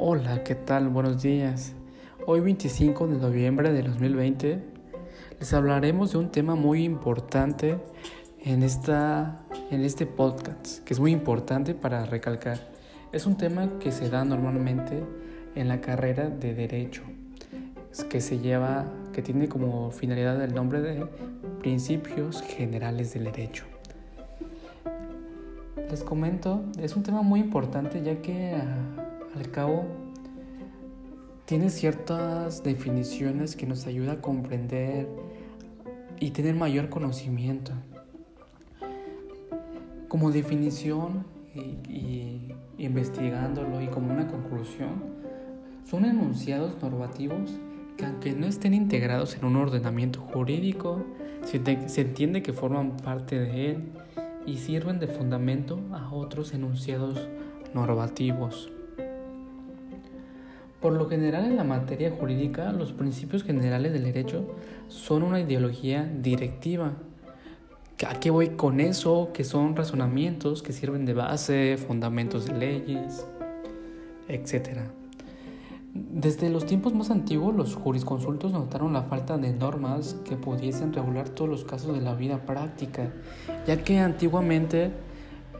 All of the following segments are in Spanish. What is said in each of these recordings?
Hola, ¿qué tal? Buenos días. Hoy 25 de noviembre de 2020 les hablaremos de un tema muy importante en, esta, en este podcast, que es muy importante para recalcar. Es un tema que se da normalmente en la carrera de Derecho, que se lleva, que tiene como finalidad el nombre de Principios Generales del Derecho. Les comento, es un tema muy importante ya que ah, al cabo tiene ciertas definiciones que nos ayuda a comprender y tener mayor conocimiento. Como definición y, investigándolo y como una conclusión, son enunciados normativos que aunque no estén integrados en un ordenamiento jurídico, se, se entiende que forman parte de él y sirven de fundamento a otros enunciados normativos. Por lo general en la materia jurídica, los principios generales del derecho son una ideología directiva. ¿A qué voy con eso? Que son razonamientos que sirven de base, fundamentos de leyes, etc. Desde los tiempos más antiguos, los jurisconsultos notaron la falta de normas que pudiesen regular todos los casos de la vida práctica, ya que antiguamente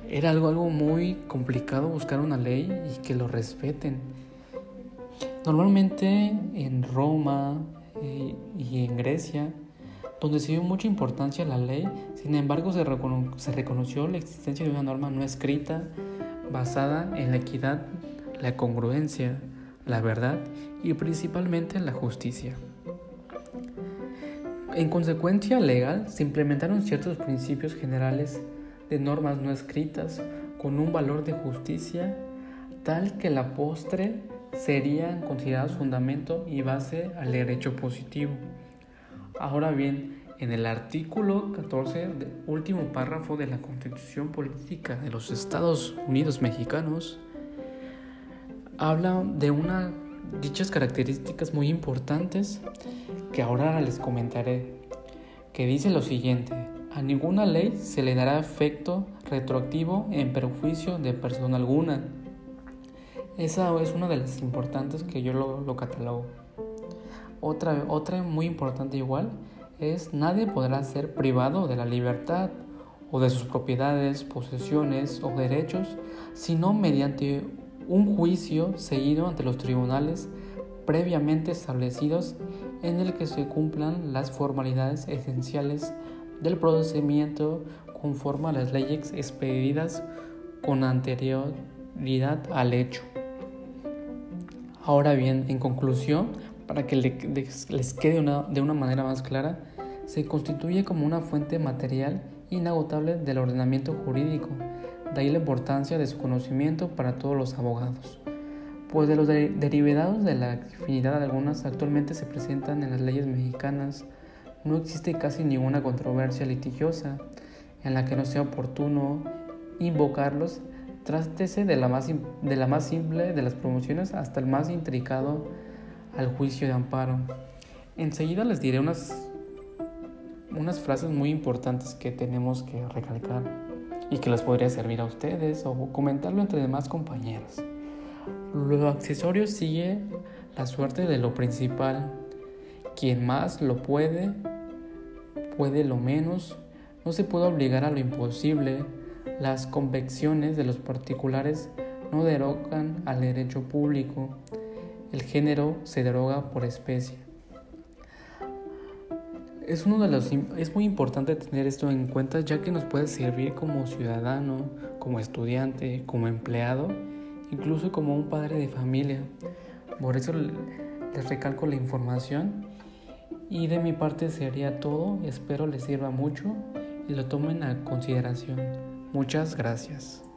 era algo, algo muy complicado buscar una ley y que lo respeten. Normalmente en Roma eh, y en Grecia, donde se dio mucha importancia a la ley, sin embargo se, se reconoció la existencia de una norma no escrita basada en la equidad, la congruencia, la verdad y principalmente la justicia. En consecuencia legal se implementaron ciertos principios generales de normas no escritas con un valor de justicia tal que la postre serían considerados fundamento y base al derecho positivo. Ahora bien, en el artículo 14, último párrafo de la Constitución Política de los Estados Unidos Mexicanos, habla de una dichas características muy importantes que ahora les comentaré, que dice lo siguiente, a ninguna ley se le dará efecto retroactivo en perjuicio de persona alguna. Esa es una de las importantes que yo lo, lo catalogo. Otra, otra muy importante igual es nadie podrá ser privado de la libertad o de sus propiedades, posesiones o derechos, sino mediante un juicio seguido ante los tribunales previamente establecidos en el que se cumplan las formalidades esenciales del procedimiento conforme a las leyes expedidas con anterioridad al hecho. Ahora bien, en conclusión, para que les quede de una manera más clara, se constituye como una fuente material inagotable del ordenamiento jurídico de ahí la importancia de su conocimiento para todos los abogados. Pues de los derivados de la afinidad algunas actualmente se presentan en las leyes mexicanas, no existe casi ninguna controversia litigiosa en la que no sea oportuno invocarlos, trátese de la más, de la más simple de las promociones hasta el más intricado al juicio de amparo. Enseguida les diré unas, unas frases muy importantes que tenemos que recalcar y que les podría servir a ustedes o comentarlo entre demás compañeros. Lo accesorio sigue la suerte de lo principal. Quien más lo puede, puede lo menos. No se puede obligar a lo imposible. Las convicciones de los particulares no derogan al derecho público. El género se deroga por especie es uno de los es muy importante tener esto en cuenta ya que nos puede servir como ciudadano, como estudiante, como empleado, incluso como un padre de familia. Por eso les recalco la información y de mi parte sería todo. Espero les sirva mucho y lo tomen a consideración. Muchas gracias.